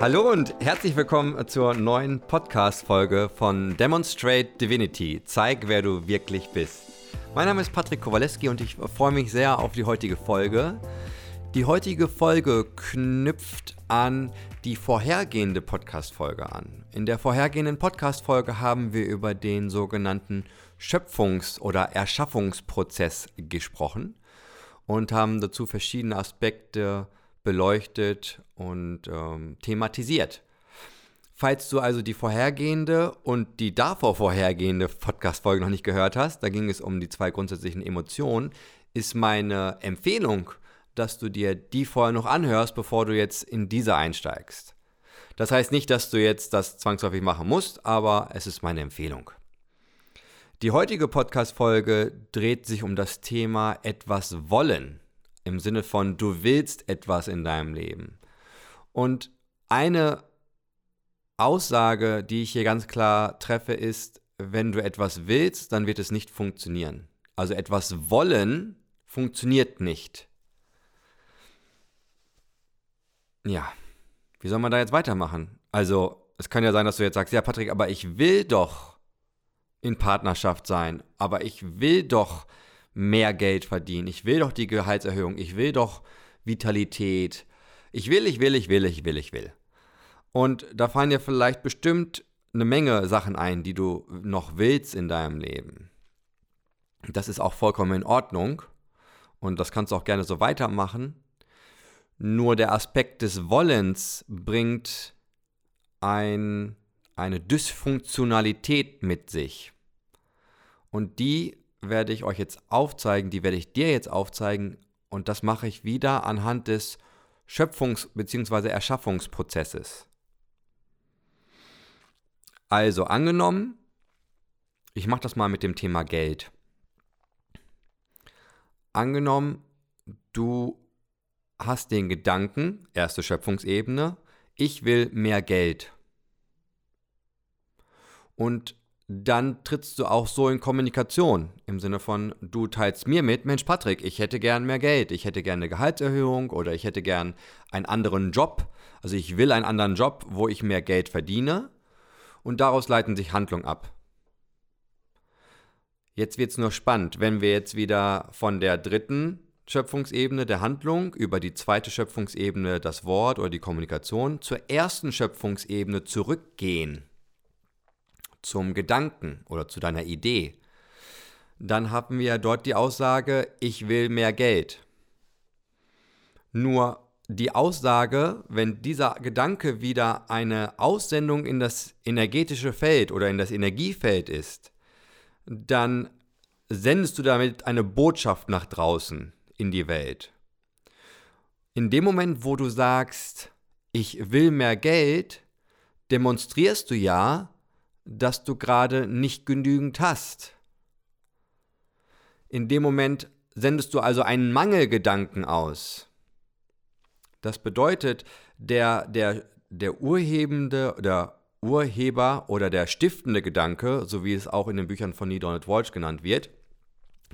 Hallo und herzlich willkommen zur neuen Podcast-Folge von Demonstrate Divinity. Zeig, wer du wirklich bist. Mein Name ist Patrick Kowaleski und ich freue mich sehr auf die heutige Folge. Die heutige Folge knüpft an die vorhergehende Podcast-Folge an. In der vorhergehenden Podcast-Folge haben wir über den sogenannten Schöpfungs- oder Erschaffungsprozess gesprochen und haben dazu verschiedene Aspekte beleuchtet und ähm, thematisiert. Falls du also die vorhergehende und die davor vorhergehende Podcast-Folge noch nicht gehört hast, da ging es um die zwei grundsätzlichen Emotionen, ist meine Empfehlung, dass du dir die vorher noch anhörst, bevor du jetzt in diese einsteigst. Das heißt nicht, dass du jetzt das zwangsläufig machen musst, aber es ist meine Empfehlung. Die heutige Podcast-Folge dreht sich um das Thema etwas wollen. Im Sinne von, du willst etwas in deinem Leben. Und eine Aussage, die ich hier ganz klar treffe, ist, wenn du etwas willst, dann wird es nicht funktionieren. Also etwas wollen funktioniert nicht. Ja, wie soll man da jetzt weitermachen? Also, es kann ja sein, dass du jetzt sagst, ja Patrick, aber ich will doch in Partnerschaft sein, aber ich will doch mehr Geld verdienen. Ich will doch die Gehaltserhöhung. Ich will doch Vitalität. Ich will, ich will, ich will, ich will, ich will. Und da fallen dir vielleicht bestimmt eine Menge Sachen ein, die du noch willst in deinem Leben. Das ist auch vollkommen in Ordnung. Und das kannst du auch gerne so weitermachen. Nur der Aspekt des Wollens bringt ein, eine Dysfunktionalität mit sich. Und die werde ich euch jetzt aufzeigen, die werde ich dir jetzt aufzeigen und das mache ich wieder anhand des Schöpfungs- bzw. Erschaffungsprozesses. Also angenommen, ich mache das mal mit dem Thema Geld. Angenommen, du hast den Gedanken, erste Schöpfungsebene, ich will mehr Geld. Und dann trittst du auch so in Kommunikation. Im Sinne von, du teilst mir mit, Mensch Patrick, ich hätte gern mehr Geld, ich hätte gern eine Gehaltserhöhung oder ich hätte gern einen anderen Job. Also ich will einen anderen Job, wo ich mehr Geld verdiene. Und daraus leiten sich Handlungen ab. Jetzt wird es nur spannend, wenn wir jetzt wieder von der dritten Schöpfungsebene der Handlung über die zweite Schöpfungsebene das Wort oder die Kommunikation zur ersten Schöpfungsebene zurückgehen zum Gedanken oder zu deiner Idee, dann haben wir dort die Aussage, ich will mehr Geld. Nur die Aussage, wenn dieser Gedanke wieder eine Aussendung in das energetische Feld oder in das Energiefeld ist, dann sendest du damit eine Botschaft nach draußen in die Welt. In dem Moment, wo du sagst, ich will mehr Geld, demonstrierst du ja, dass du gerade nicht genügend hast. In dem Moment sendest du also einen Mangelgedanken aus. Das bedeutet, der, der, der urhebende, der Urheber oder der stiftende Gedanke, so wie es auch in den Büchern von Neil Donald Walsh genannt wird,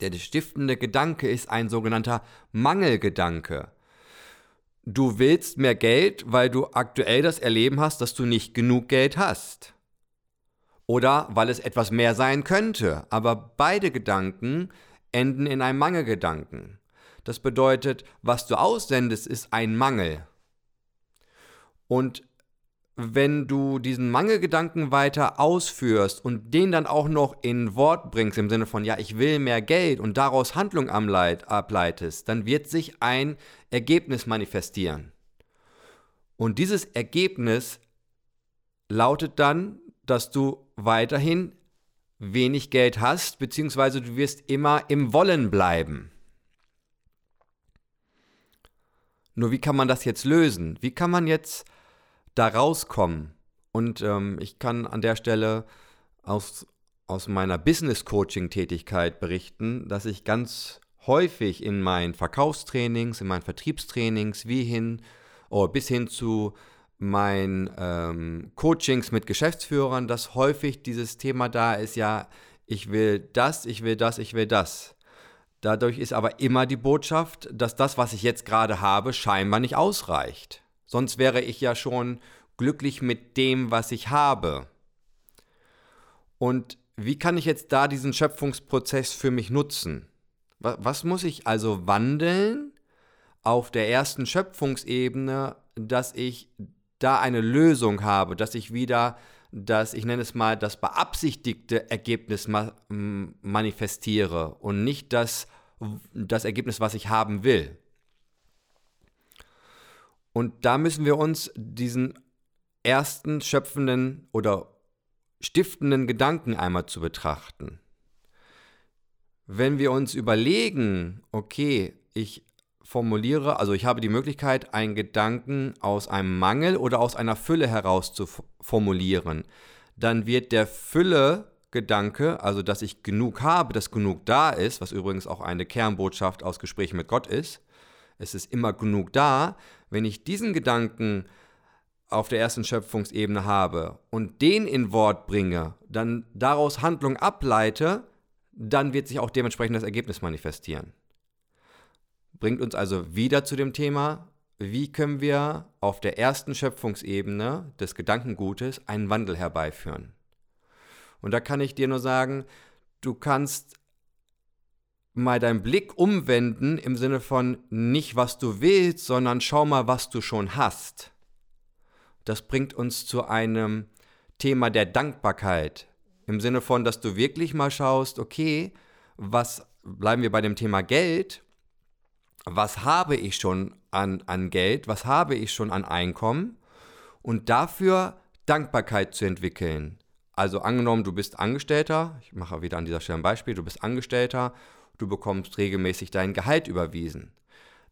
der stiftende Gedanke ist ein sogenannter Mangelgedanke. Du willst mehr Geld, weil du aktuell das Erleben hast, dass du nicht genug Geld hast oder weil es etwas mehr sein könnte. Aber beide Gedanken enden in einem Mangelgedanken. Das bedeutet, was du aussendest, ist ein Mangel. Und wenn du diesen Mangelgedanken weiter ausführst und den dann auch noch in Wort bringst, im Sinne von, ja, ich will mehr Geld und daraus Handlung ableitest, dann wird sich ein Ergebnis manifestieren. Und dieses Ergebnis lautet dann, dass du weiterhin wenig Geld hast, beziehungsweise du wirst immer im Wollen bleiben. Nur wie kann man das jetzt lösen? Wie kann man jetzt da rauskommen? Und ähm, ich kann an der Stelle aus, aus meiner Business-Coaching-Tätigkeit berichten, dass ich ganz häufig in meinen Verkaufstrainings, in meinen Vertriebstrainings, wie hin, oh, bis hin zu meinen ähm, Coachings mit Geschäftsführern, dass häufig dieses Thema da ist, ja, ich will das, ich will das, ich will das. Dadurch ist aber immer die Botschaft, dass das, was ich jetzt gerade habe, scheinbar nicht ausreicht. Sonst wäre ich ja schon glücklich mit dem, was ich habe. Und wie kann ich jetzt da diesen Schöpfungsprozess für mich nutzen? Was muss ich also wandeln auf der ersten Schöpfungsebene, dass ich da eine Lösung habe, dass ich wieder das, ich nenne es mal, das beabsichtigte Ergebnis ma manifestiere und nicht das, das Ergebnis, was ich haben will. Und da müssen wir uns diesen ersten schöpfenden oder stiftenden Gedanken einmal zu betrachten. Wenn wir uns überlegen, okay, ich formuliere, also ich habe die Möglichkeit, einen Gedanken aus einem Mangel oder aus einer Fülle heraus zu formulieren, dann wird der Fülle-Gedanke, also dass ich genug habe, dass genug da ist, was übrigens auch eine Kernbotschaft aus Gesprächen mit Gott ist, es ist immer genug da, wenn ich diesen Gedanken auf der ersten Schöpfungsebene habe und den in Wort bringe, dann daraus Handlung ableite, dann wird sich auch dementsprechend das Ergebnis manifestieren. Bringt uns also wieder zu dem Thema, wie können wir auf der ersten Schöpfungsebene des Gedankengutes einen Wandel herbeiführen. Und da kann ich dir nur sagen, du kannst mal deinen Blick umwenden im Sinne von nicht, was du willst, sondern schau mal, was du schon hast. Das bringt uns zu einem Thema der Dankbarkeit. Im Sinne von, dass du wirklich mal schaust, okay, was bleiben wir bei dem Thema Geld? Was habe ich schon an, an Geld? Was habe ich schon an Einkommen? Und dafür Dankbarkeit zu entwickeln. Also angenommen, du bist Angestellter, ich mache wieder an dieser Stelle ein Beispiel, du bist Angestellter du bekommst regelmäßig dein Gehalt überwiesen.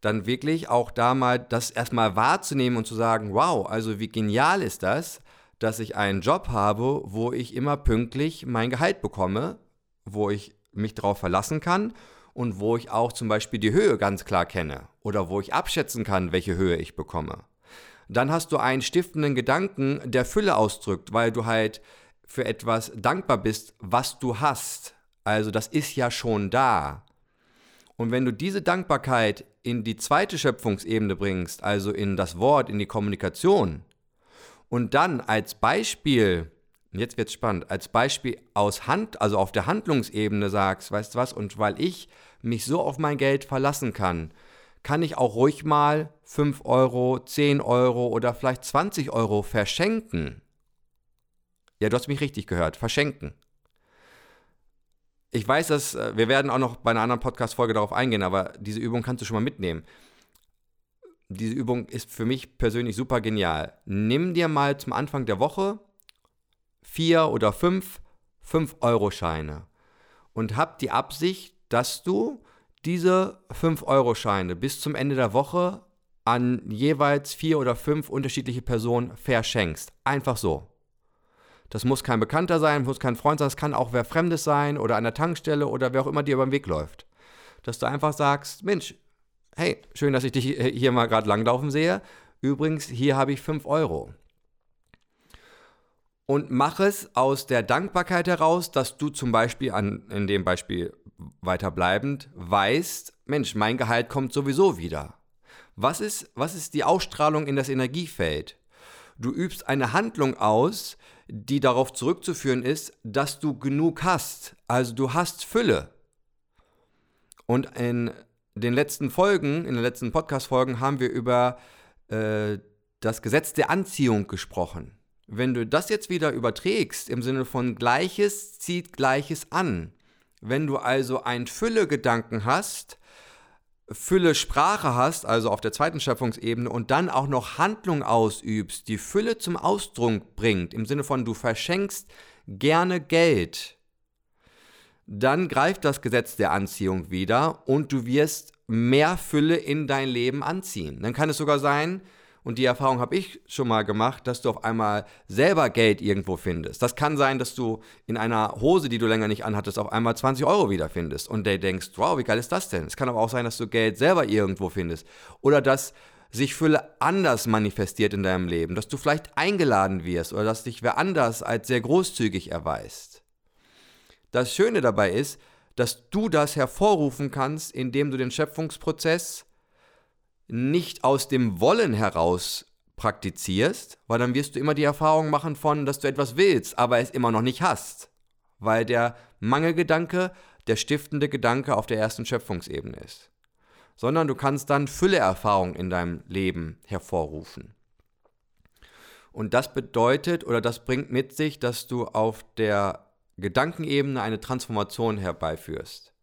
Dann wirklich auch da mal das erstmal wahrzunehmen und zu sagen, wow, also wie genial ist das, dass ich einen Job habe, wo ich immer pünktlich mein Gehalt bekomme, wo ich mich darauf verlassen kann und wo ich auch zum Beispiel die Höhe ganz klar kenne oder wo ich abschätzen kann, welche Höhe ich bekomme. Dann hast du einen stiftenden Gedanken, der Fülle ausdrückt, weil du halt für etwas dankbar bist, was du hast. Also das ist ja schon da. Und wenn du diese Dankbarkeit in die zweite Schöpfungsebene bringst, also in das Wort, in die Kommunikation, und dann als Beispiel, jetzt wird's spannend, als Beispiel aus Hand, also auf der Handlungsebene sagst, weißt du was, und weil ich mich so auf mein Geld verlassen kann, kann ich auch ruhig mal 5 Euro, 10 Euro oder vielleicht 20 Euro verschenken. Ja, du hast mich richtig gehört, verschenken ich weiß, dass äh, wir werden auch noch bei einer anderen Podcast-Folge darauf eingehen, aber diese Übung kannst du schon mal mitnehmen. Diese Übung ist für mich persönlich super genial. Nimm dir mal zum Anfang der Woche vier oder fünf 5-Euro-Scheine und hab die Absicht, dass du diese 5-Euro-Scheine bis zum Ende der Woche an jeweils vier oder fünf unterschiedliche Personen verschenkst. Einfach so. Das muss kein Bekannter sein, muss kein Freund sein, das kann auch wer Fremdes sein oder an der Tankstelle oder wer auch immer dir über den Weg läuft. Dass du einfach sagst, Mensch, hey, schön, dass ich dich hier mal gerade langlaufen sehe. Übrigens, hier habe ich 5 Euro. Und mach es aus der Dankbarkeit heraus, dass du zum Beispiel an, in dem Beispiel weiterbleibend weißt, Mensch, mein Gehalt kommt sowieso wieder. Was ist, was ist die Ausstrahlung in das Energiefeld? Du übst eine Handlung aus, die darauf zurückzuführen ist, dass du genug hast. Also du hast Fülle. Und in den letzten Folgen, in den letzten Podcast-Folgen haben wir über äh, das Gesetz der Anziehung gesprochen. Wenn du das jetzt wieder überträgst im Sinne von Gleiches zieht Gleiches an, wenn du also einen Fülle-Gedanken hast, Fülle Sprache hast, also auf der zweiten Schöpfungsebene, und dann auch noch Handlung ausübst, die Fülle zum Ausdruck bringt, im Sinne von du verschenkst gerne Geld, dann greift das Gesetz der Anziehung wieder und du wirst mehr Fülle in dein Leben anziehen. Dann kann es sogar sein, und die Erfahrung habe ich schon mal gemacht, dass du auf einmal selber Geld irgendwo findest. Das kann sein, dass du in einer Hose, die du länger nicht anhattest, auf einmal 20 Euro wiederfindest und der denkst, wow, wie geil ist das denn? Es kann aber auch sein, dass du Geld selber irgendwo findest. Oder dass sich Fülle anders manifestiert in deinem Leben, dass du vielleicht eingeladen wirst oder dass dich wer anders als sehr großzügig erweist. Das Schöne dabei ist, dass du das hervorrufen kannst, indem du den Schöpfungsprozess nicht aus dem Wollen heraus praktizierst, weil dann wirst du immer die Erfahrung machen von, dass du etwas willst, aber es immer noch nicht hast. Weil der Mangelgedanke der stiftende Gedanke auf der ersten Schöpfungsebene ist. Sondern du kannst dann Fülleerfahrung in deinem Leben hervorrufen. Und das bedeutet oder das bringt mit sich, dass du auf der Gedankenebene eine Transformation herbeiführst.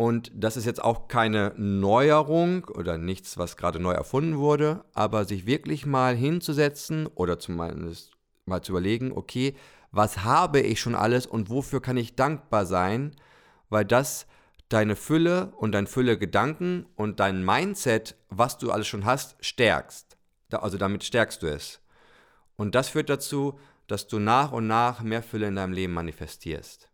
Und das ist jetzt auch keine Neuerung oder nichts, was gerade neu erfunden wurde, aber sich wirklich mal hinzusetzen oder zumindest mal zu überlegen, okay, was habe ich schon alles und wofür kann ich dankbar sein, weil das deine Fülle und dein Fülle Gedanken und dein Mindset, was du alles schon hast, stärkst. Also damit stärkst du es. Und das führt dazu, dass du nach und nach mehr Fülle in deinem Leben manifestierst.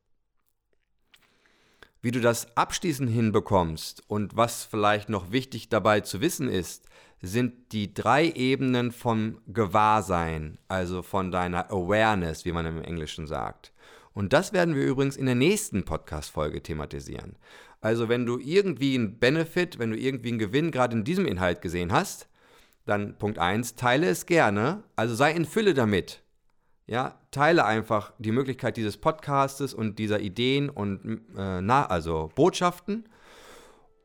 Wie du das abschließend hinbekommst und was vielleicht noch wichtig dabei zu wissen ist, sind die drei Ebenen vom Gewahrsein, also von deiner Awareness, wie man im Englischen sagt. Und das werden wir übrigens in der nächsten Podcast-Folge thematisieren. Also, wenn du irgendwie einen Benefit, wenn du irgendwie einen Gewinn gerade in diesem Inhalt gesehen hast, dann Punkt 1, teile es gerne, also sei in Fülle damit. Ja, teile einfach die Möglichkeit dieses Podcastes und dieser Ideen und äh, na, also Botschaften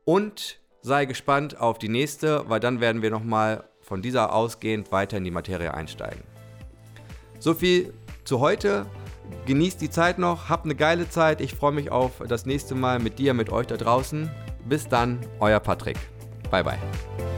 und sei gespannt auf die nächste, weil dann werden wir nochmal von dieser ausgehend weiter in die Materie einsteigen. So viel zu heute. Genießt die Zeit noch, habt eine geile Zeit. Ich freue mich auf das nächste Mal mit dir, mit euch da draußen. Bis dann, euer Patrick. Bye bye.